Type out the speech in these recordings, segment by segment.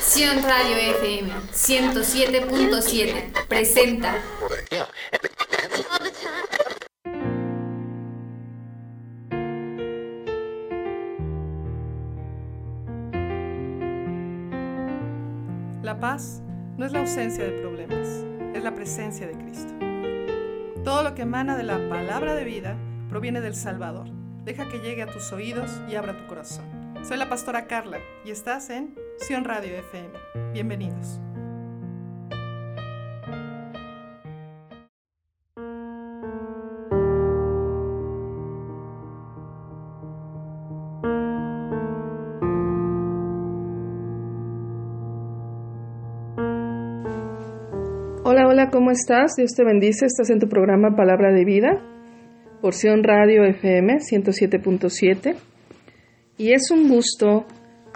Sion Radio FM 107.7 presenta La paz no es la ausencia de problemas, es la presencia de Cristo. Todo lo que emana de la palabra de vida proviene del Salvador. Deja que llegue a tus oídos y abra tu corazón. Soy la pastora Carla y estás en Sion Radio FM. Bienvenidos. Hola, hola, ¿cómo estás? Dios te bendice. Estás en tu programa Palabra de Vida, porción Radio FM 107.7. Y es un gusto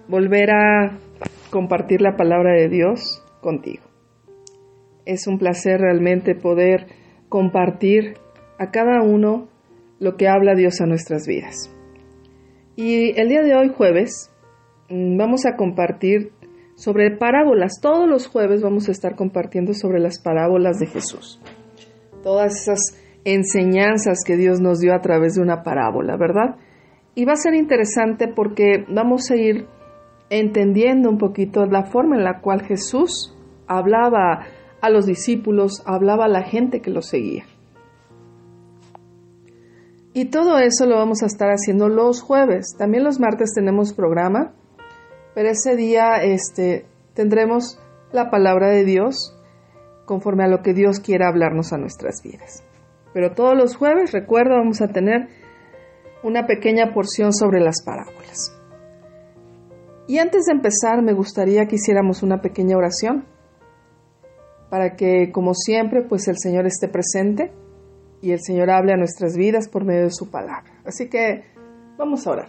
volver a compartir la palabra de Dios contigo. Es un placer realmente poder compartir a cada uno lo que habla Dios a nuestras vidas. Y el día de hoy, jueves, mm, vamos a compartir sobre parábolas. Todos los jueves vamos a estar compartiendo sobre las parábolas de Jesús. Todas esas enseñanzas que Dios nos dio a través de una parábola, ¿verdad? Y va a ser interesante porque vamos a ir entendiendo un poquito la forma en la cual Jesús hablaba a los discípulos, hablaba a la gente que lo seguía. Y todo eso lo vamos a estar haciendo los jueves. También los martes tenemos programa, pero ese día este, tendremos la palabra de Dios conforme a lo que Dios quiera hablarnos a nuestras vidas. Pero todos los jueves, recuerda, vamos a tener una pequeña porción sobre las parábolas. Y antes de empezar, me gustaría que hiciéramos una pequeña oración para que, como siempre, pues el Señor esté presente y el Señor hable a nuestras vidas por medio de su palabra. Así que vamos a orar.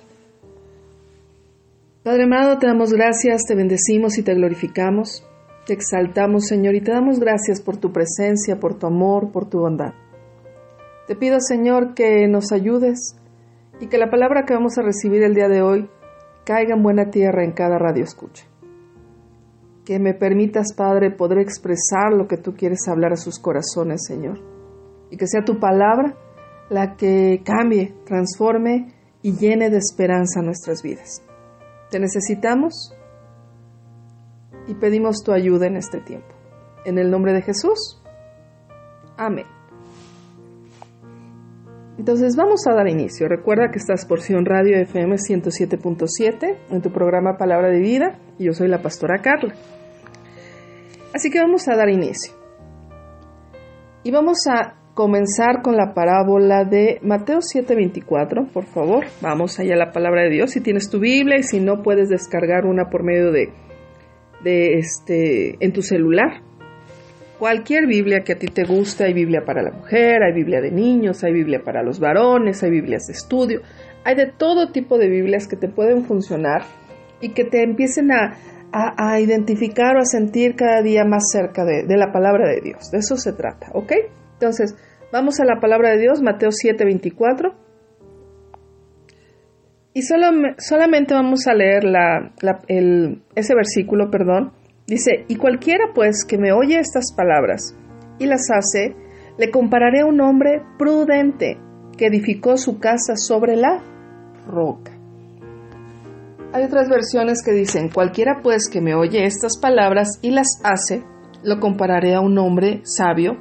Padre amado, te damos gracias, te bendecimos y te glorificamos. Te exaltamos, Señor, y te damos gracias por tu presencia, por tu amor, por tu bondad. Te pido, Señor, que nos ayudes y que la palabra que vamos a recibir el día de hoy caiga en buena tierra en cada radio escucha. Que me permitas, Padre, poder expresar lo que tú quieres hablar a sus corazones, Señor. Y que sea tu palabra la que cambie, transforme y llene de esperanza nuestras vidas. Te necesitamos y pedimos tu ayuda en este tiempo. En el nombre de Jesús. Amén. Entonces vamos a dar inicio. Recuerda que estás por Sion Radio FM 107.7 en tu programa Palabra de Vida y yo soy la pastora Carla. Así que vamos a dar inicio. Y vamos a comenzar con la parábola de Mateo 7:24, por favor. Vamos allá a la palabra de Dios. Si tienes tu Biblia y si no puedes descargar una por medio de, de este en tu celular. Cualquier Biblia que a ti te guste, hay Biblia para la mujer, hay Biblia de niños, hay Biblia para los varones, hay Biblias de estudio, hay de todo tipo de Biblias que te pueden funcionar y que te empiecen a, a, a identificar o a sentir cada día más cerca de, de la palabra de Dios. De eso se trata, ¿ok? Entonces, vamos a la palabra de Dios, Mateo 7, 24. Y solo, solamente vamos a leer la, la, el, ese versículo, perdón. Dice, y cualquiera pues que me oye estas palabras y las hace, le compararé a un hombre prudente que edificó su casa sobre la roca. Hay otras versiones que dicen, cualquiera pues que me oye estas palabras y las hace, lo compararé a un hombre sabio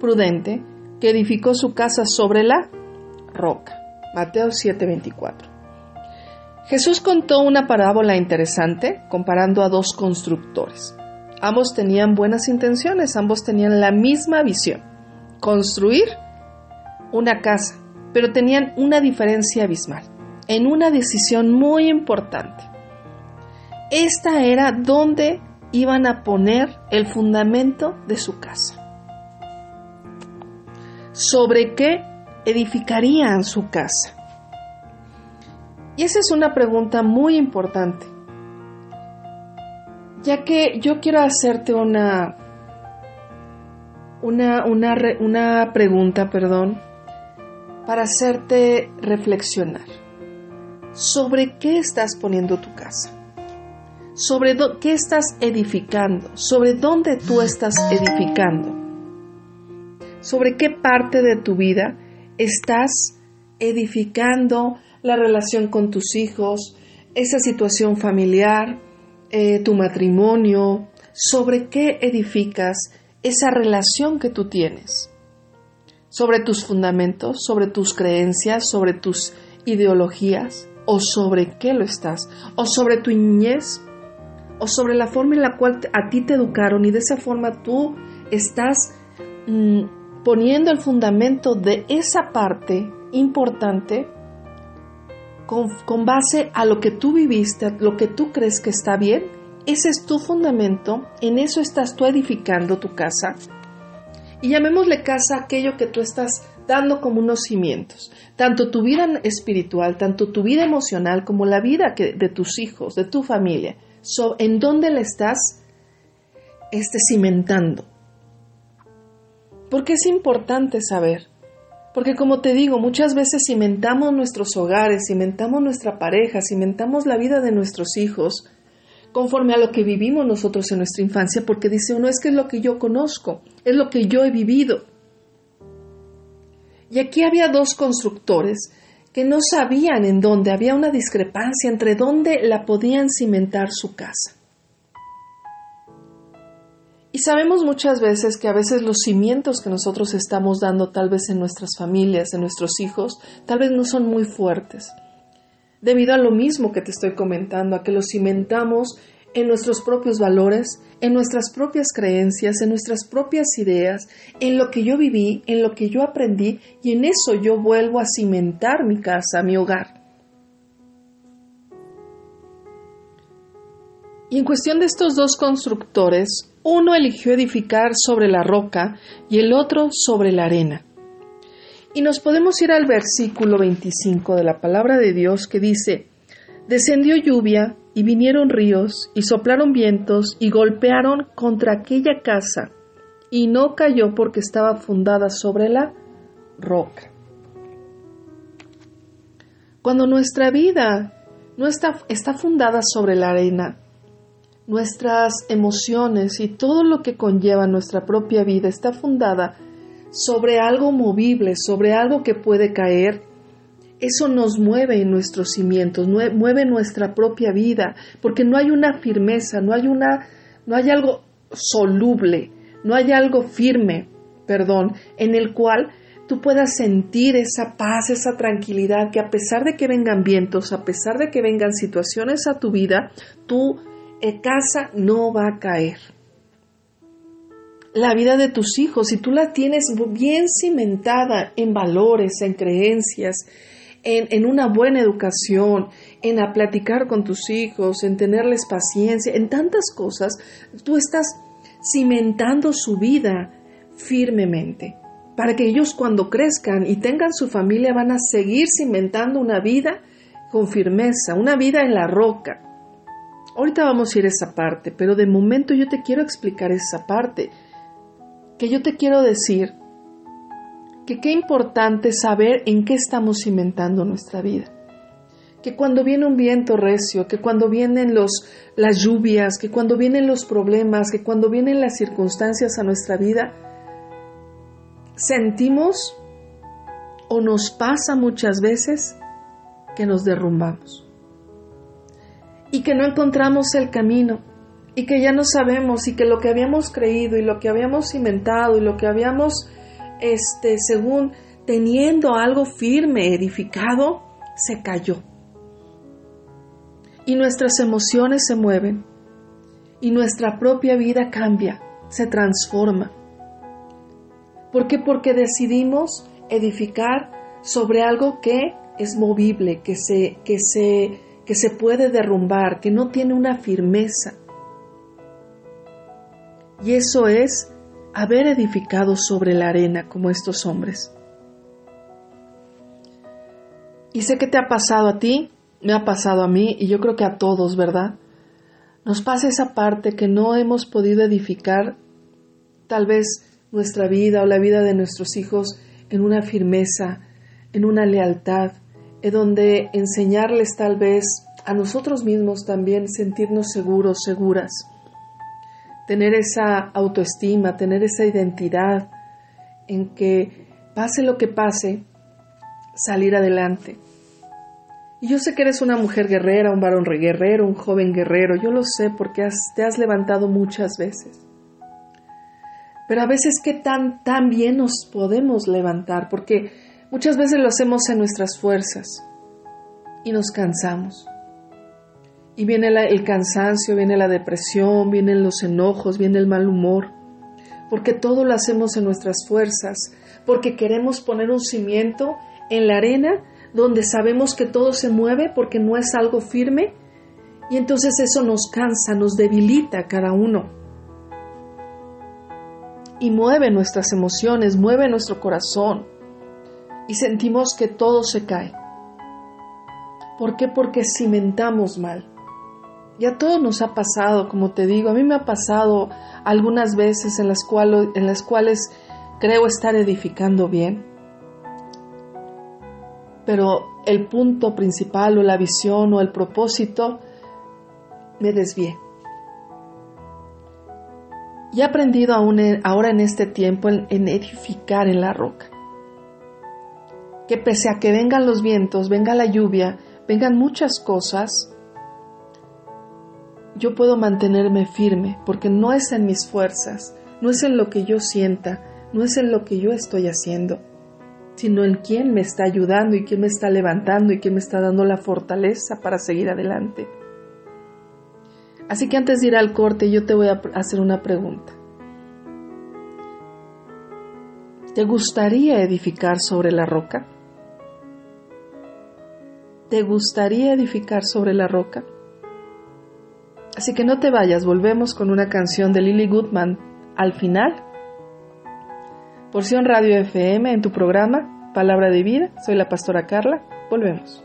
prudente que edificó su casa sobre la roca. Mateo 7:24. Jesús contó una parábola interesante comparando a dos constructores. Ambos tenían buenas intenciones, ambos tenían la misma visión, construir una casa, pero tenían una diferencia abismal, en una decisión muy importante. Esta era donde iban a poner el fundamento de su casa sobre qué edificarían su casa. Y esa es una pregunta muy importante, ya que yo quiero hacerte una, una, una, pregunta, perdón, para hacerte reflexionar sobre qué estás poniendo tu casa, sobre qué estás edificando, sobre dónde tú estás edificando, sobre qué parte de tu vida estás edificando la relación con tus hijos, esa situación familiar, eh, tu matrimonio, sobre qué edificas esa relación que tú tienes, sobre tus fundamentos, sobre tus creencias, sobre tus ideologías, o sobre qué lo estás, o sobre tu niñez, o sobre la forma en la cual a ti te educaron y de esa forma tú estás mm, poniendo el fundamento de esa parte importante con, base a lo que tú viviste, lo que tú crees que está bien, ese es tu fundamento, en eso estás tú edificando tu casa. Y llamémosle casa aquello que tú estás dando como unos cimientos, tanto tu vida espiritual, tanto tu vida emocional como la vida de tus hijos, de tu familia, en dónde le estás este, cimentando. Porque es importante saber porque como te digo, muchas veces cimentamos nuestros hogares, cimentamos nuestra pareja, cimentamos la vida de nuestros hijos conforme a lo que vivimos nosotros en nuestra infancia, porque dice uno, es que es lo que yo conozco, es lo que yo he vivido. Y aquí había dos constructores que no sabían en dónde, había una discrepancia entre dónde la podían cimentar su casa. Y sabemos muchas veces que a veces los cimientos que nosotros estamos dando tal vez en nuestras familias, en nuestros hijos, tal vez no son muy fuertes. Debido a lo mismo que te estoy comentando, a que los cimentamos en nuestros propios valores, en nuestras propias creencias, en nuestras propias ideas, en lo que yo viví, en lo que yo aprendí, y en eso yo vuelvo a cimentar mi casa, mi hogar. Y en cuestión de estos dos constructores, uno eligió edificar sobre la roca y el otro sobre la arena. Y nos podemos ir al versículo 25 de la palabra de Dios que dice, Descendió lluvia y vinieron ríos y soplaron vientos y golpearon contra aquella casa y no cayó porque estaba fundada sobre la roca. Cuando nuestra vida no está, está fundada sobre la arena, nuestras emociones y todo lo que conlleva nuestra propia vida está fundada sobre algo movible, sobre algo que puede caer, eso nos mueve en nuestros cimientos, mueve nuestra propia vida, porque no hay una firmeza, no hay una, no hay algo soluble, no hay algo firme, perdón, en el cual tú puedas sentir esa paz, esa tranquilidad, que a pesar de que vengan vientos, a pesar de que vengan situaciones a tu vida, tú casa no va a caer. La vida de tus hijos, si tú la tienes bien cimentada en valores, en creencias, en, en, una buena educación, en a platicar con tus hijos, en tenerles paciencia, en tantas cosas, tú estás cimentando su vida firmemente, para que ellos cuando crezcan y tengan su familia van a seguir cimentando una vida con firmeza, una vida en la roca, Ahorita vamos a ir a esa parte, pero de momento yo te quiero explicar esa parte, que yo te quiero decir que qué importante saber en qué estamos cimentando nuestra vida. Que cuando viene un viento recio, que cuando vienen los, las lluvias, que cuando vienen los problemas, que cuando vienen las circunstancias a nuestra vida, sentimos o nos pasa muchas veces que nos derrumbamos y que no encontramos el camino y que ya no sabemos y que lo que habíamos creído y lo que habíamos inventado y lo que habíamos, este, según teniendo algo firme, edificado, se cayó. Y nuestras emociones se mueven y nuestra propia vida cambia, se transforma. ¿Por qué? Porque decidimos edificar sobre algo que es movible, que se, que se que se puede derrumbar, que no tiene una firmeza. Y eso es haber edificado sobre la arena como estos hombres. Y sé que te ha pasado a ti, me ha pasado a mí y yo creo que a todos, ¿verdad? Nos pasa esa parte que no hemos podido edificar tal vez nuestra vida o la vida de nuestros hijos en una firmeza, en una lealtad, donde enseñarles tal vez a nosotros mismos también sentirnos seguros, seguras, tener esa autoestima, tener esa identidad en que pase lo que pase, salir adelante. Y yo sé que eres una mujer guerrera, un varón guerrero, un joven guerrero, yo lo sé porque te has levantado muchas veces. Pero a veces qué tan, tan bien nos podemos levantar, porque muchas veces lo hacemos en nuestras fuerzas y nos cansamos. Y viene el cansancio, viene la depresión, vienen los enojos, viene el mal humor, porque todo lo hacemos en nuestras fuerzas, porque queremos poner un cimiento en la arena donde sabemos que todo se mueve porque no es algo firme y entonces eso nos cansa, nos debilita cada uno y mueve nuestras emociones, mueve nuestro corazón y sentimos que todo se cae. ¿Por qué? Porque cimentamos mal. Y a todos nos ha pasado, como te digo, a mí me ha pasado algunas veces en las, cuales creo estar edificando bien, pero el punto principal o la visión o el propósito me desvié. Y he aprendido aún ahora en este tiempo en edificar en la roca. Que pese a que vengan los vientos, venga la lluvia, vengan muchas cosas, yo puedo mantenerme firme porque no es en mis fuerzas, no es en lo que yo sienta, no es en lo que yo estoy haciendo, sino en quién me está ayudando y quién me está levantando y quién me está dando la fortaleza para seguir adelante. Así que antes de ir al corte yo te voy a hacer una pregunta. ¿Te gustaría edificar sobre la roca? ¿Te gustaría edificar sobre la roca? Así que no te vayas, volvemos con una canción de Lily Goodman al final Porción Radio FM en tu programa Palabra de Vida. Soy la pastora Carla. Volvemos.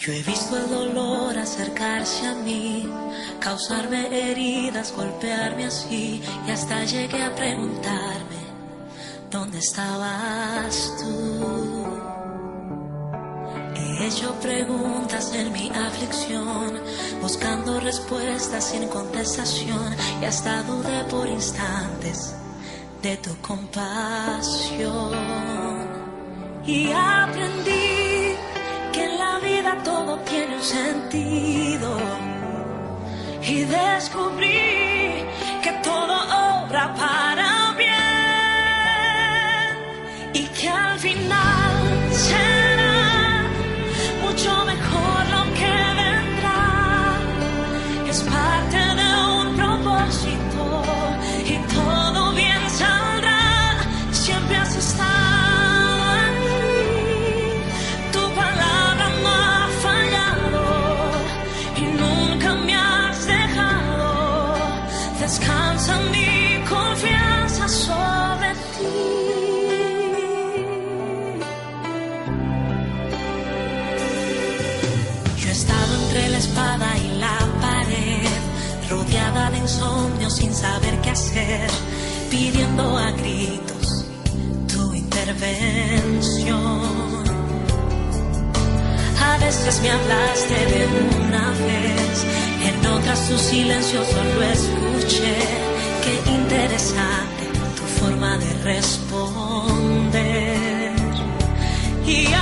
Yo he visto el dolor acercarse a mí, causarme heridas, golpearme así, y hasta llegué a preguntarme, ¿dónde estabas tú? He hecho preguntas en mi aflicción, buscando respuestas sin contestación, y hasta dudé por instantes de tu compasión. Y aprendí todo tiene un sentido. Y descubrí que todo obra para sin saber qué hacer, pidiendo a gritos tu intervención. A veces me hablaste de una vez, en otras tu silencio solo escuché. Qué interesante tu forma de responder. Y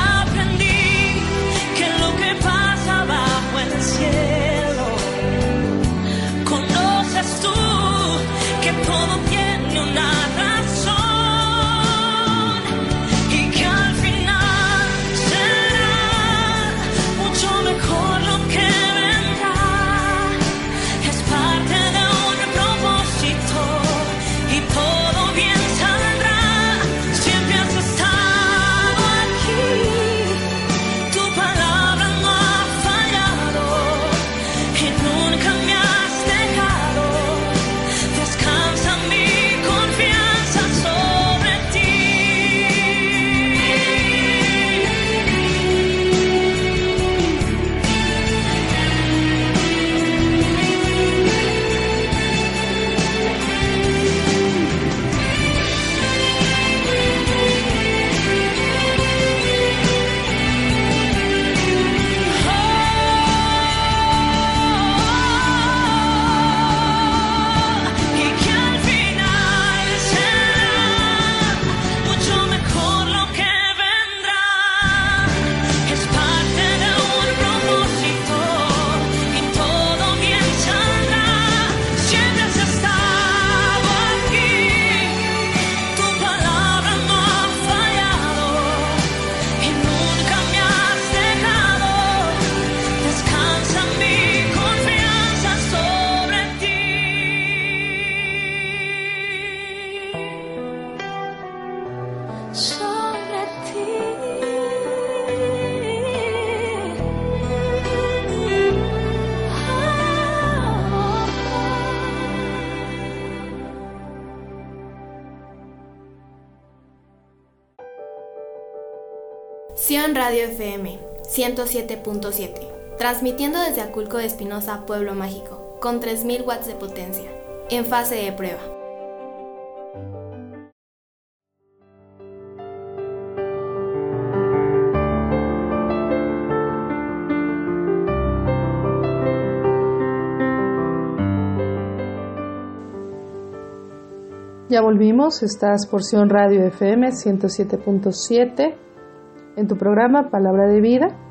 107.7, transmitiendo desde Aculco de Espinosa, Pueblo Mágico, con 3000 watts de potencia, en fase de prueba. Ya volvimos, estás por Sion Radio FM 107.7 en tu programa Palabra de Vida.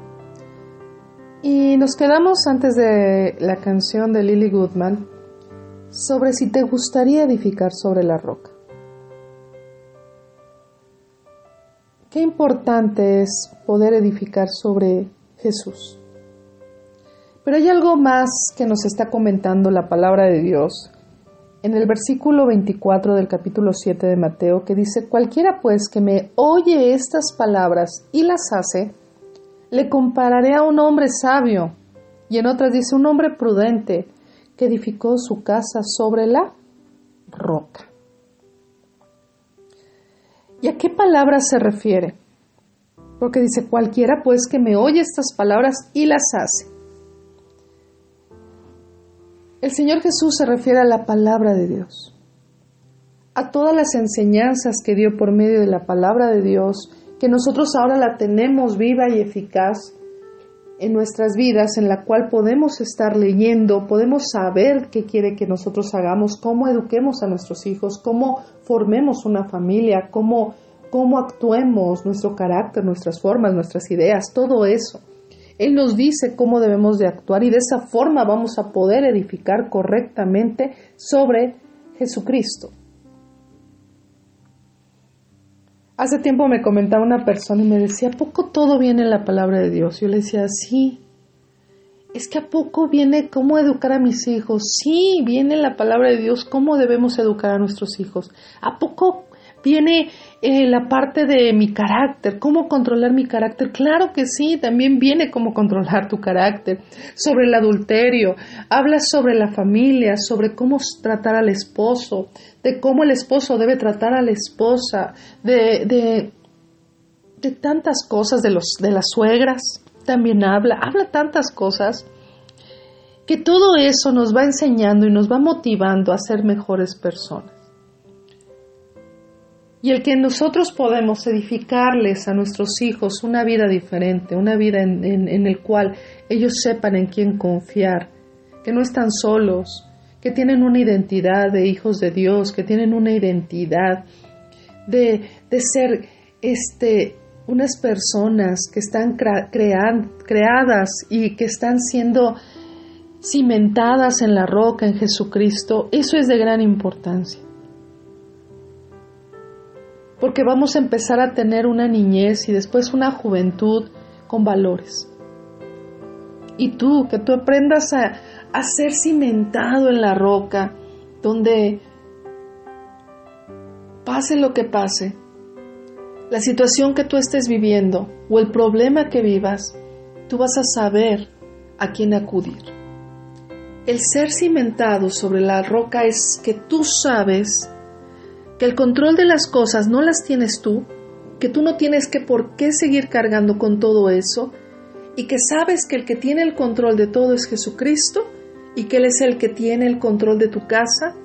Y nos quedamos antes de la canción de Lily Goodman sobre si te gustaría edificar sobre la roca. Qué importante es poder edificar sobre Jesús. Pero hay algo más que nos está comentando la palabra de Dios en el versículo 24 del capítulo 7 de Mateo, que dice, cualquiera pues que me oye estas palabras y las hace, le compararé a un hombre sabio. Y en otras dice, un hombre prudente que edificó su casa sobre la roca. ¿Y a qué palabra se refiere? Porque dice, cualquiera pues que me oye estas palabras y las hace. El Señor Jesús se refiere a la palabra de Dios, a todas las enseñanzas que dio por medio de la palabra de Dios, que nosotros ahora la tenemos viva y eficaz en nuestras vidas, en la cual podemos estar leyendo, podemos saber qué quiere que nosotros hagamos, cómo eduquemos a nuestros hijos, cómo formemos una familia, cómo, cómo actuemos, nuestro carácter, nuestras formas, nuestras ideas, todo eso. Él nos dice cómo debemos de actuar y de esa forma vamos a poder edificar correctamente sobre Jesucristo. Hace tiempo me comentaba una persona y me decía, ¿a poco todo viene en la palabra de Dios? Yo le decía, sí. Es que a poco viene cómo educar a mis hijos. Sí, viene en la palabra de Dios cómo debemos educar a nuestros hijos. ¿A poco viene eh, la parte de mi carácter, cómo controlar mi carácter. Claro que sí, también viene cómo controlar tu carácter. Sobre el adulterio, habla sobre la familia, sobre cómo tratar al esposo, de cómo el esposo debe tratar a la esposa, de, de, tantas cosas, de, los, de las suegras, también habla, habla tantas cosas que todo eso nos va enseñando y nos va motivando a ser mejores personas. Y el que nosotros podemos edificarles a nuestros hijos una vida diferente, una vida en, en, el cual ellos sepan en quién confiar, que no están solos, que tienen una identidad de hijos de Dios, que tienen una identidad de, de ser este, unas personas que están creadas y que están siendo cimentadas en la roca, en Jesucristo, eso es de gran importancia porque vamos a empezar a tener una niñez y después una juventud con valores. Y tú, que tú aprendas a, a ser cimentado en la roca, donde pase lo que pase, la situación que tú estés viviendo o el problema que vivas, tú vas a saber a quién acudir. El ser cimentado sobre la roca es que tú sabes que el control de las cosas no las tienes tú, que tú no tienes que por qué seguir cargando con todo eso, y que sabes que el que tiene el control de todo es Jesucristo, y que Él es el que tiene el control de tu casa,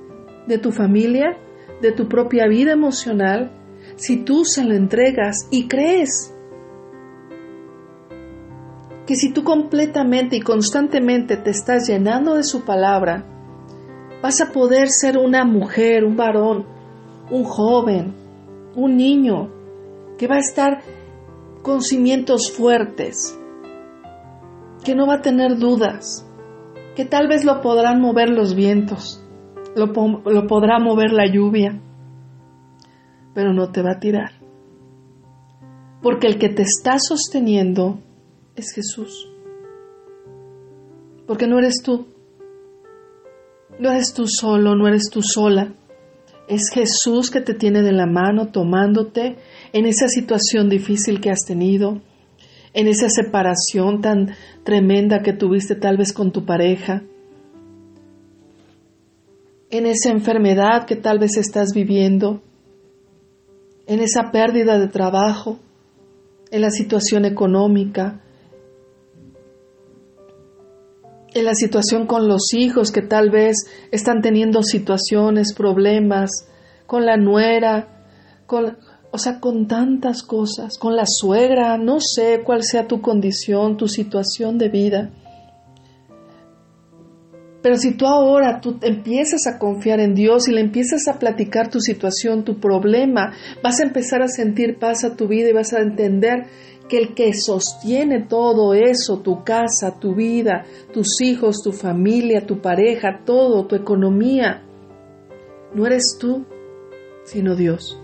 de tu familia, de tu propia vida emocional, si tú se lo entregas y crees que si tú completamente y constantemente te estás llenando de su palabra, vas a poder ser una mujer, un varón, un joven, un niño, que va a estar con cimientos fuertes, que no va a tener dudas, que tal vez lo podrán mover los vientos, lo, lo podrá mover la lluvia, pero no te va a tirar. Porque el que te está sosteniendo es Jesús. Porque no eres tú. No eres tú solo, no eres tú sola. Es Jesús que te tiene de la mano tomándote en esa situación difícil que has tenido, en esa separación tan tremenda que tuviste tal vez con tu pareja, en esa enfermedad que tal vez estás viviendo, en esa pérdida de trabajo, en la situación económica, en la situación con los hijos que tal vez están teniendo situaciones, problemas, con la nuera, con, o sea, con tantas cosas, con la suegra, no sé cuál sea tu condición, tu situación de vida. Pero si tú ahora tú empiezas a confiar en Dios y le empiezas a platicar tu situación, tu problema, vas a empezar a sentir paz a tu vida y vas a entender que el que sostiene todo eso, tu casa, tu vida, tus hijos, tu familia, tu pareja, todo, tu economía, no eres tú, sino Dios.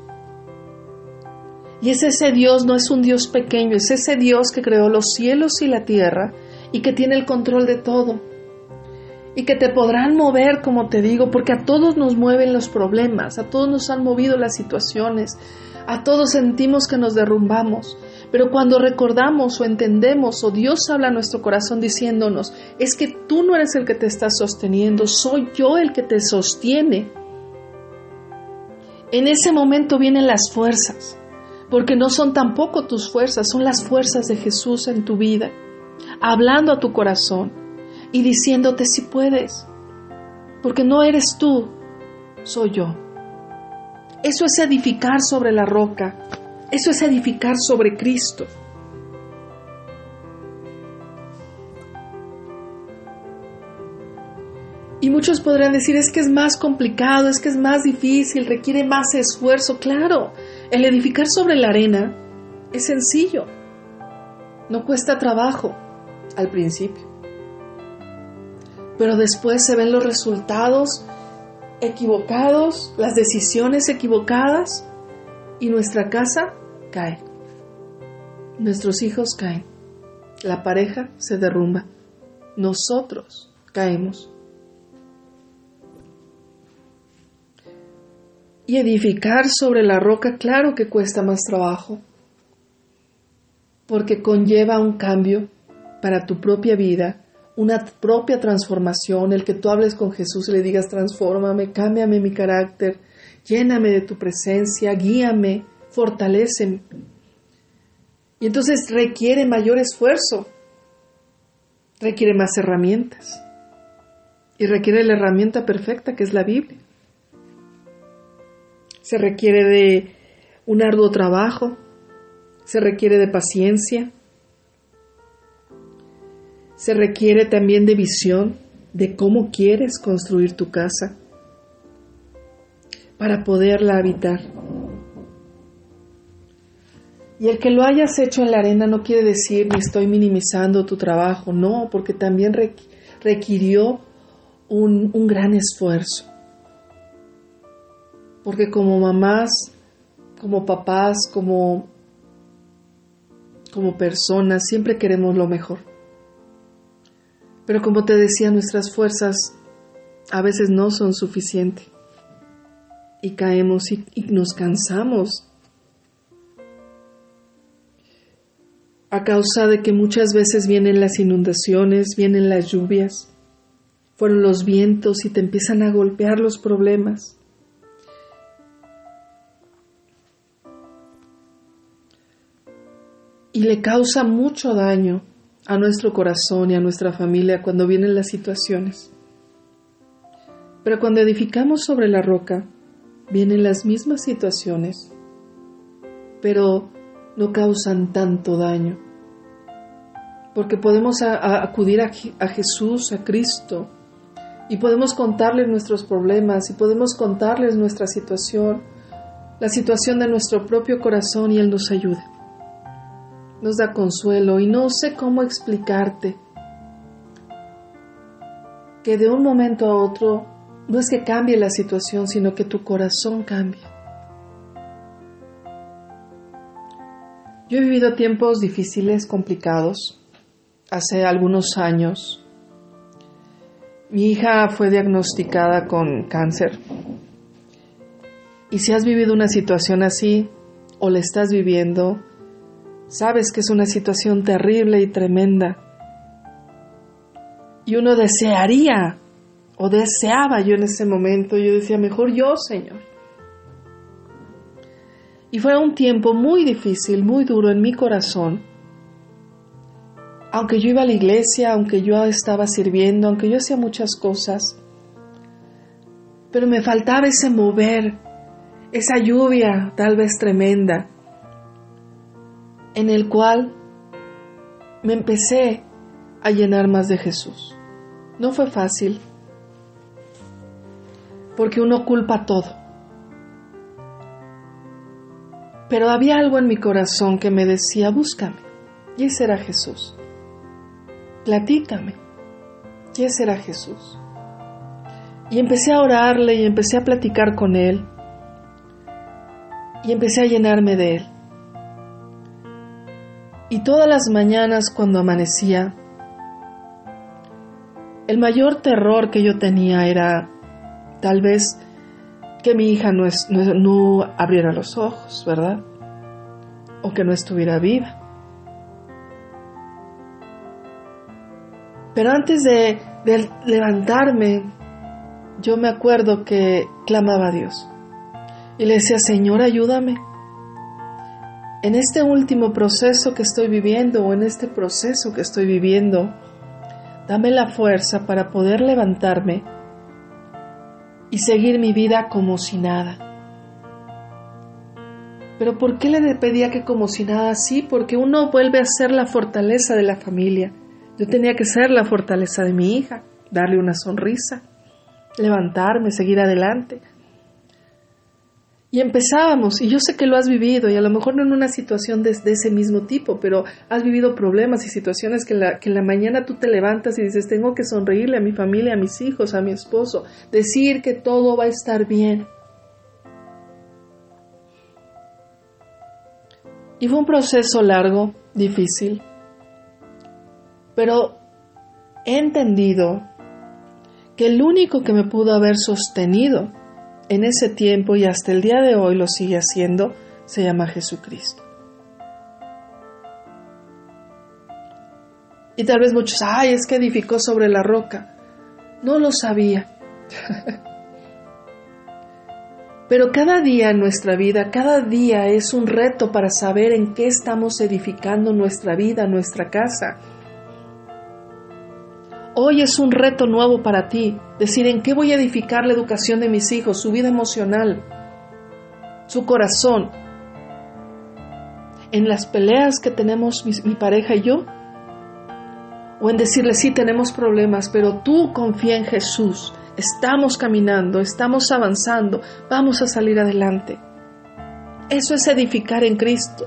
Y es ese Dios, no es un Dios pequeño, es ese Dios que creó los cielos y la tierra y que tiene el control de todo y que te podrán mover, como te digo, porque a todos nos mueven los problemas, a todos nos han movido las situaciones, a todos sentimos que nos derrumbamos. Pero cuando recordamos o entendemos o Dios habla a nuestro corazón diciéndonos, es que tú no eres el que te está sosteniendo, soy yo el que te sostiene. En ese momento vienen las fuerzas, porque no son tampoco tus fuerzas, son las fuerzas de Jesús en tu vida, hablando a tu corazón y diciéndote si puedes, porque no eres tú, soy yo. Eso es edificar sobre la roca, eso es edificar sobre Cristo. Y muchos podrán decir, es que es más complicado, es que es más difícil, requiere más esfuerzo. Claro, el edificar sobre la arena es sencillo, no cuesta trabajo al principio pero después se ven los resultados equivocados, las decisiones equivocadas y nuestra casa cae. Nuestros hijos caen. La pareja se derrumba. Nosotros caemos. Y edificar sobre la roca, claro que cuesta más trabajo, porque conlleva un cambio para tu propia vida una propia transformación, el que tú hables con Jesús y le digas, transfórmame, cámbiame mi carácter, lléname de tu presencia, guíame, fortaleceme. Y entonces requiere mayor esfuerzo, requiere más herramientas y requiere la herramienta perfecta que es la Biblia. Se requiere de un arduo trabajo, se requiere de paciencia, se requiere también de visión de cómo quieres construir tu casa para poderla habitar. Y el que lo hayas hecho en la arena no quiere decir ni estoy minimizando tu trabajo, no, porque también requirió un, un gran esfuerzo. Porque como mamás, como papás, como, como personas, siempre queremos lo mejor. Pero como te decía, nuestras fuerzas a veces no son suficientes y caemos y, nos cansamos a causa de que muchas veces vienen las inundaciones, vienen las lluvias, fueron los vientos y te empiezan a golpear los problemas. Y le causa mucho daño a nuestro corazón y a nuestra familia cuando vienen las situaciones. Pero cuando edificamos sobre la roca, vienen las mismas situaciones, pero no causan tanto daño. Porque podemos acudir a, a Jesús, a Cristo, y podemos contarles nuestros problemas y podemos contarles nuestra situación, la situación de nuestro propio corazón y Él nos ayuda nos da consuelo y no sé cómo explicarte que de un momento a otro no es que cambie la situación, sino que tu corazón cambia. Yo he vivido tiempos difíciles, complicados, hace algunos años. Mi hija fue diagnosticada con cáncer. Y si has vivido una situación así o la estás viviendo, Sabes que es una situación terrible y tremenda. Y uno desearía, o deseaba yo en ese momento, yo decía, mejor yo, Señor. Y fue un tiempo muy difícil, muy duro en mi corazón. Aunque yo iba a la iglesia, aunque yo estaba sirviendo, aunque yo hacía muchas cosas, pero me faltaba ese mover, esa lluvia tal vez tremenda, en el cual me empecé a llenar más de Jesús. No fue fácil, porque uno culpa todo. Pero había algo en mi corazón que me decía, búscame. Y ese era Jesús. Platícame. Y ese era Jesús. Y empecé a orarle y empecé a platicar con Él. Y empecé a llenarme de Él. Y todas las mañanas cuando amanecía, el mayor terror que yo tenía era tal vez que mi hija no, abriera los ojos, ¿verdad? O que no estuviera viva. Pero antes de levantarme, yo me acuerdo que clamaba a Dios y le decía, Señor, ayúdame. En este último proceso que estoy viviendo o en este proceso que estoy viviendo, dame la fuerza para poder levantarme y seguir mi vida como si nada. Pero ¿por qué le pedía que como si nada? Sí, porque uno vuelve a ser la fortaleza de la familia. Yo tenía que ser la fortaleza de mi hija, darle una sonrisa, levantarme, seguir adelante. Y empezábamos, y yo sé que lo has vivido, y a lo mejor no en una situación de, ese mismo tipo, pero has vivido problemas y situaciones que, que en la mañana tú te levantas y dices, tengo que sonreírle a mi familia, a mis hijos, a mi esposo, decir que todo va a estar bien. Y fue un proceso largo, difícil, pero he entendido que el único que me pudo haber sostenido en ese tiempo y hasta el día de hoy lo sigue haciendo, se llama Jesucristo. Y tal vez muchos, ay, es que edificó sobre la roca. No lo sabía. Pero cada día en nuestra vida, cada día es un reto para saber en qué estamos edificando nuestra vida, nuestra casa. Hoy es un reto nuevo para ti, decir en qué voy a edificar la educación de mis hijos, su vida emocional, su corazón. En las peleas que tenemos mi, pareja y yo, o en decirle sí tenemos problemas, pero tú confía en Jesús, estamos caminando, estamos avanzando, vamos a salir adelante. Eso es edificar en Cristo,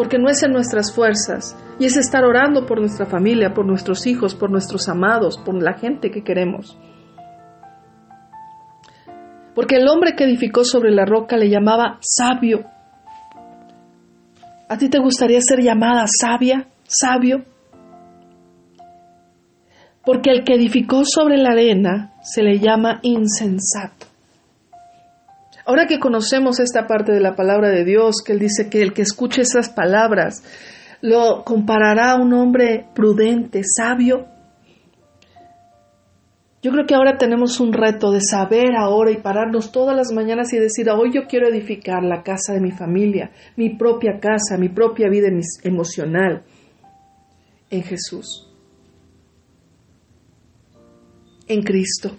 porque no es en nuestras fuerzas, y es estar orando por nuestra familia, por nuestros hijos, por nuestros amados, por la gente que queremos. Porque el hombre que edificó sobre la roca le llamaba sabio. ¿A ti te gustaría ser llamada sabia, sabio? Porque el que edificó sobre la arena se le llama insensato. Ahora que conocemos esta parte de la palabra de Dios, que Él dice que el que escuche esas palabras lo comparará a un hombre prudente, sabio. Yo creo que ahora tenemos un reto de saber ahora y pararnos todas las mañanas y decir, hoy yo quiero edificar la casa de mi familia, mi propia casa, mi propia vida emocional en Jesús, en Cristo.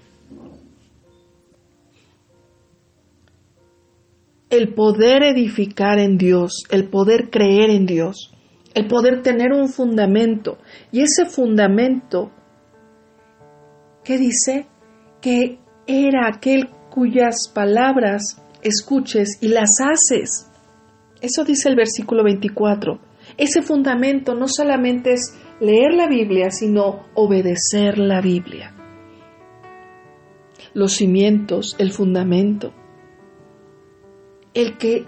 El poder edificar en Dios, el poder creer en Dios, el poder tener un fundamento. Y ese fundamento, ¿qué dice? Que era aquel cuyas palabras escuches y las haces. Eso dice el versículo 24. Ese fundamento no solamente es leer la Biblia, sino obedecer la Biblia. Los cimientos, el fundamento. El que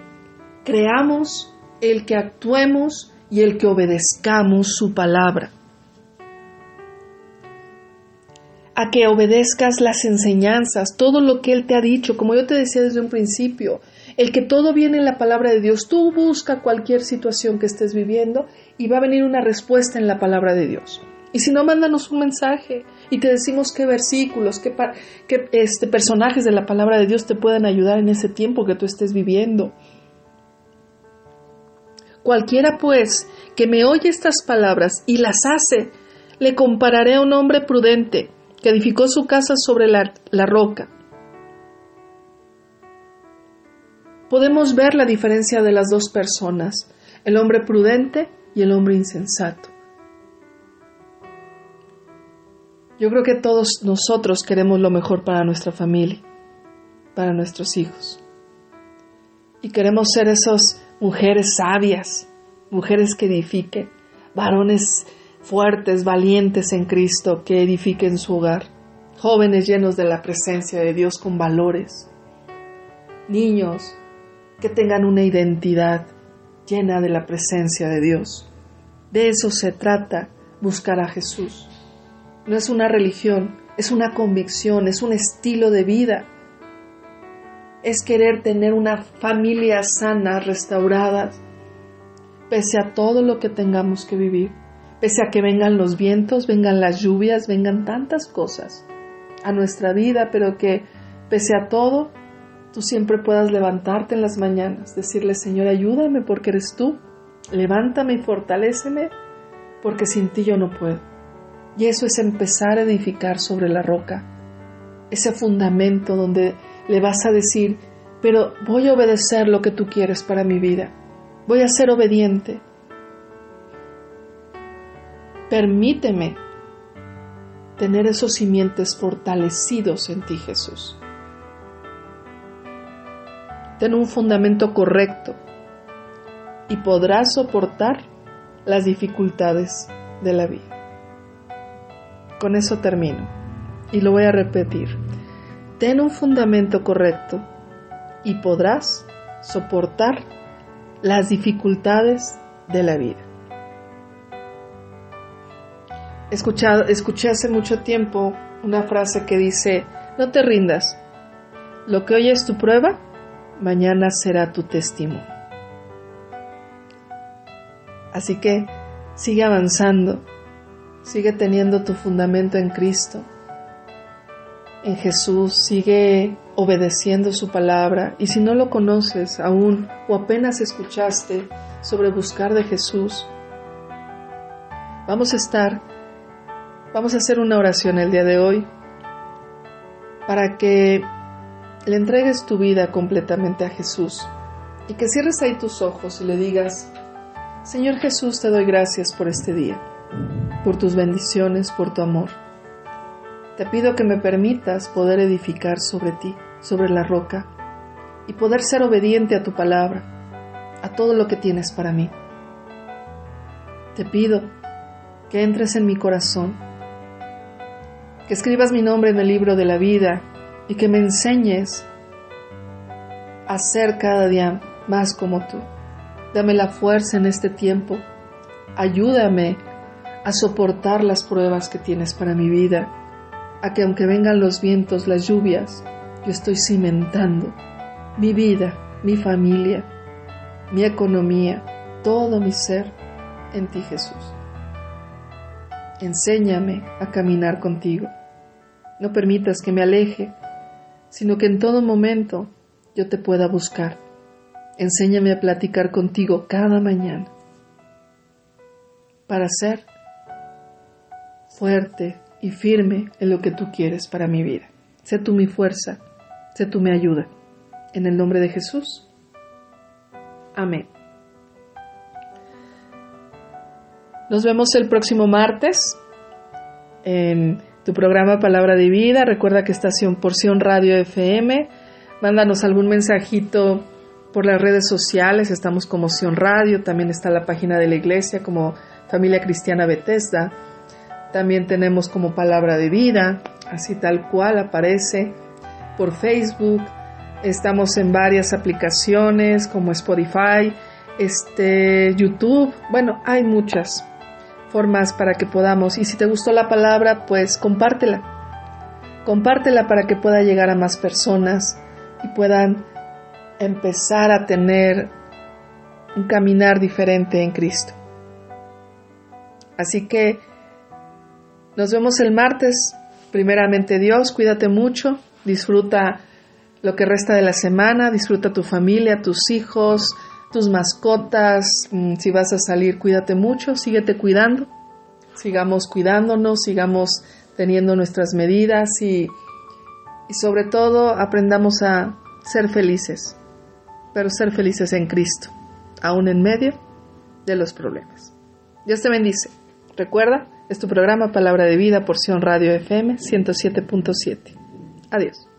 creamos, el que actuemos, y el que obedezcamos su palabra. A que obedezcas las enseñanzas, todo lo que Él te ha dicho, como yo te decía desde un principio, el que todo viene en la palabra de Dios. Tú busca cualquier situación que estés viviendo y va a venir una respuesta en la palabra de Dios. Y si no, mándanos un mensaje y te decimos qué versículos, qué, este, personajes de la palabra de Dios te pueden ayudar en ese tiempo que tú estés viviendo. Cualquiera, pues, que me oye estas palabras y las hace, le compararé a un hombre prudente que edificó su casa sobre la roca. Podemos ver la diferencia de las dos personas, el hombre prudente y el hombre insensato. Yo creo que todos nosotros queremos lo mejor para nuestra familia, para nuestros hijos. Y queremos ser esas mujeres sabias, mujeres que edifiquen, varones fuertes, valientes en Cristo, que edifiquen su hogar, jóvenes llenos de la presencia de Dios con valores, niños que tengan una identidad llena de la presencia de Dios. De eso se trata buscar a Jesús. No es una religión, es una convicción, es un estilo de vida. Es querer tener una familia sana, restaurada, pese a todo lo que tengamos que vivir, pese a que vengan los vientos, vengan las lluvias, vengan tantas cosas a nuestra vida, pero que pese a todo, tú siempre puedas levantarte en las mañanas, decirle, Señor, ayúdame porque eres tú, levántame y fortaléceme, porque sin ti yo no puedo. Y eso es empezar a edificar sobre la roca, ese fundamento donde le vas a decir, pero voy a obedecer lo que tú quieres para mi vida, voy a ser obediente. Permíteme tener esos simientes fortalecidos en ti, Jesús. Ten un fundamento correcto y podrás soportar las dificultades de la vida. Con eso termino. Y lo voy a repetir. Ten un fundamento correcto y podrás soportar las dificultades de la vida. Escuchado, escuché hace mucho tiempo una frase que dice, no te rindas, lo que hoy es tu prueba, mañana será tu testimonio. Así que sigue avanzando, Sigue teniendo tu fundamento en Cristo, en Jesús, sigue obedeciendo su palabra. Y si no lo conoces aún o apenas escuchaste sobre buscar de Jesús, vamos a estar, vamos a hacer una oración el día de hoy para que le entregues tu vida completamente a Jesús y que cierres ahí tus ojos y le digas, Señor Jesús, te doy gracias por este día por tus bendiciones, por tu amor. Te pido que me permitas poder edificar sobre ti, sobre la roca, y poder ser obediente a tu palabra, a todo lo que tienes para mí. Te pido que entres en mi corazón, que escribas mi nombre en el libro de la vida y que me enseñes a ser cada día más como tú. Dame la fuerza en este tiempo. Ayúdame a soportar las pruebas que tienes para mi vida, a que aunque vengan los vientos, las lluvias, yo estoy cimentando mi vida, mi familia, mi economía, todo mi ser en ti Jesús. Enséñame a caminar contigo. No permitas que me aleje, sino que en todo momento yo te pueda buscar. Enséñame a platicar contigo cada mañana para ser fuerte y firme en lo que tú quieres para mi vida. Sé tú mi fuerza, sé tú mi ayuda. En el nombre de Jesús. Amén. Nos vemos el próximo martes en tu programa Palabra de Vida. Recuerda que estación Porción Radio FM. Mándanos algún mensajito por las redes sociales. Estamos como Sion Radio. También está la página de la iglesia como Familia Cristiana Bethesda. También tenemos como palabra de vida, así tal cual aparece por Facebook. Estamos en varias aplicaciones como Spotify, este, YouTube. Bueno, hay muchas formas para que podamos. Y si te gustó la palabra, pues compártela. Compártela para que pueda llegar a más personas y puedan empezar a tener un caminar diferente en Cristo. Así que nos vemos el martes. Primeramente Dios, cuídate mucho, disfruta lo que resta de la semana, disfruta tu familia, tus hijos, tus mascotas, mm, si vas a salir, cuídate mucho, síguete cuidando, sigamos cuidándonos, sigamos teniendo nuestras medidas y, y sobre todo aprendamos a ser felices, pero ser felices en Cristo, aún en medio de los problemas. Dios te bendice. Recuerda, es tu programa Palabra de Vida, porción Radio FM 107.7. Adiós.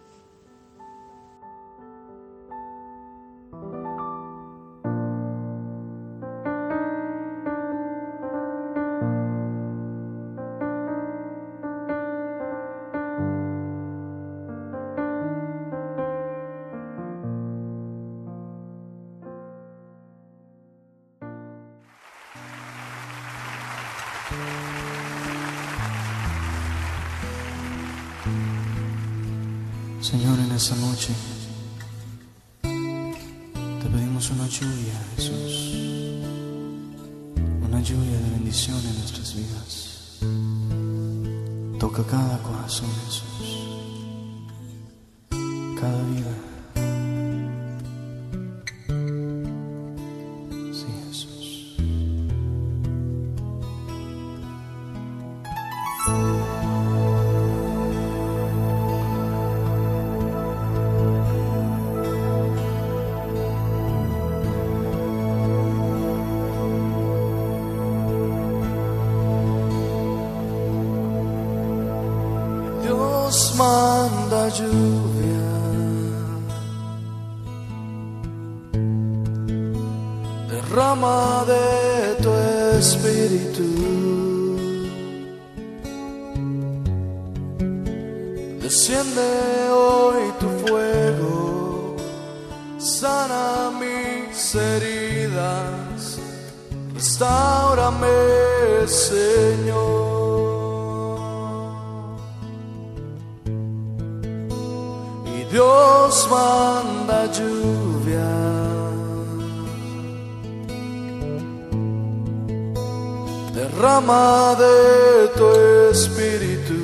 Esta noche. Te pedimos una lluvia, Jesús, una lluvia de bendición en nuestras vidas. Toca cada corazón, Jesús, lluvia, derrama de tu espíritu, desciende hoy tu fuego, sana mis heridas, restaurame, Señor. Lluvia. Derrama de tu espíritu.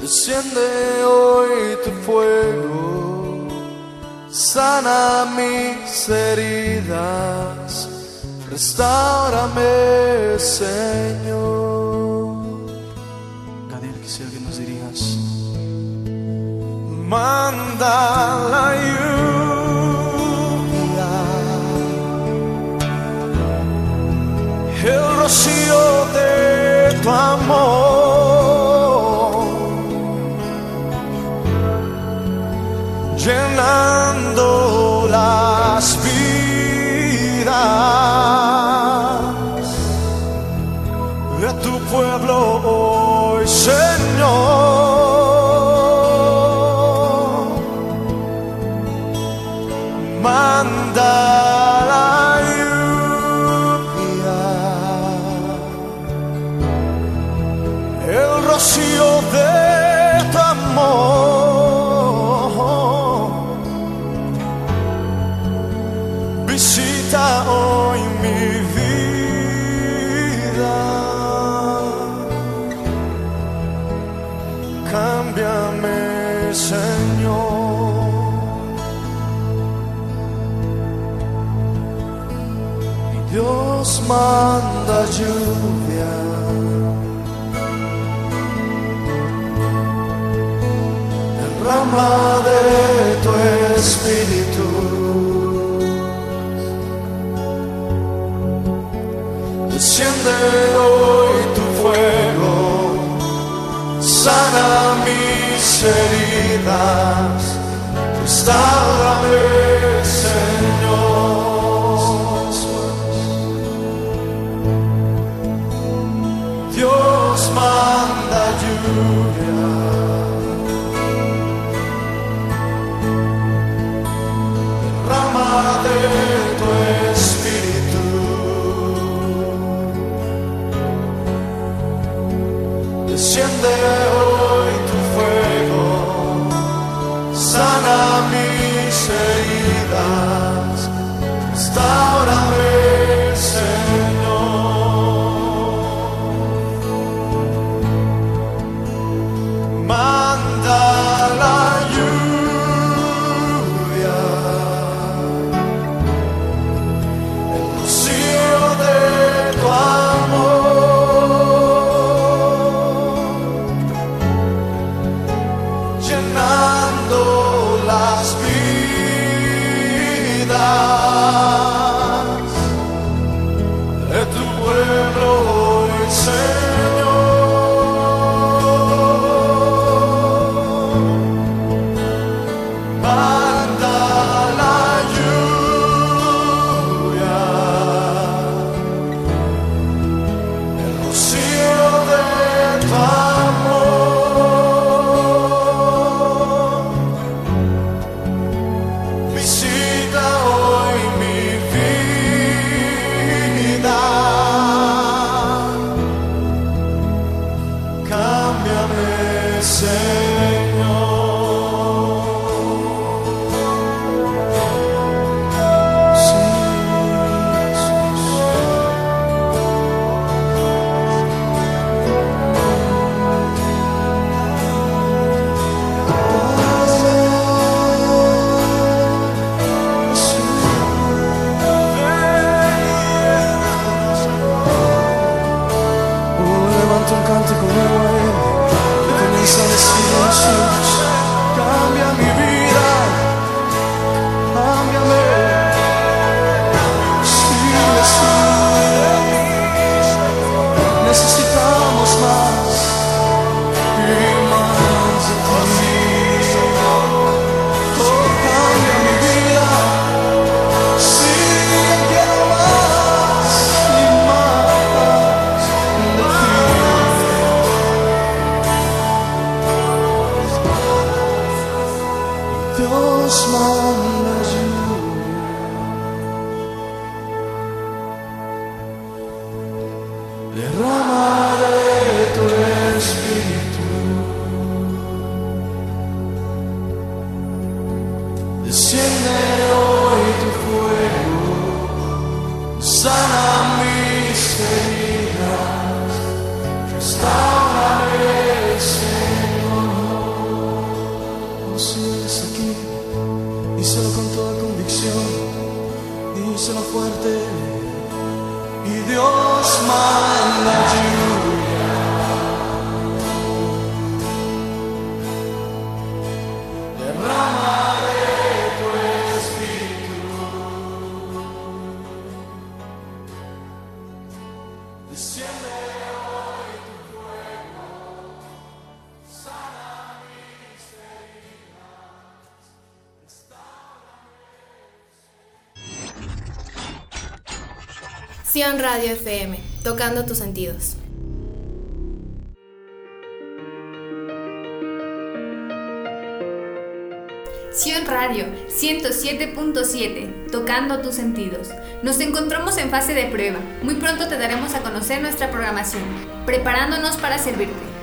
Desciende hoy tu fuego, sana mis heridas, restaurame, Señor. Manda la lluvia, el rocío de tu amor. Espíritu. Desciende hoy tu fuego, sana mis heridas, restaurame, The Derrama. Univisión Radio FM, tocando tus sentidos. Sion Radio 107.7, tocando tus sentidos. Nos encontramos en fase de prueba. Muy pronto te daremos a conocer nuestra programación, preparándonos para servirte.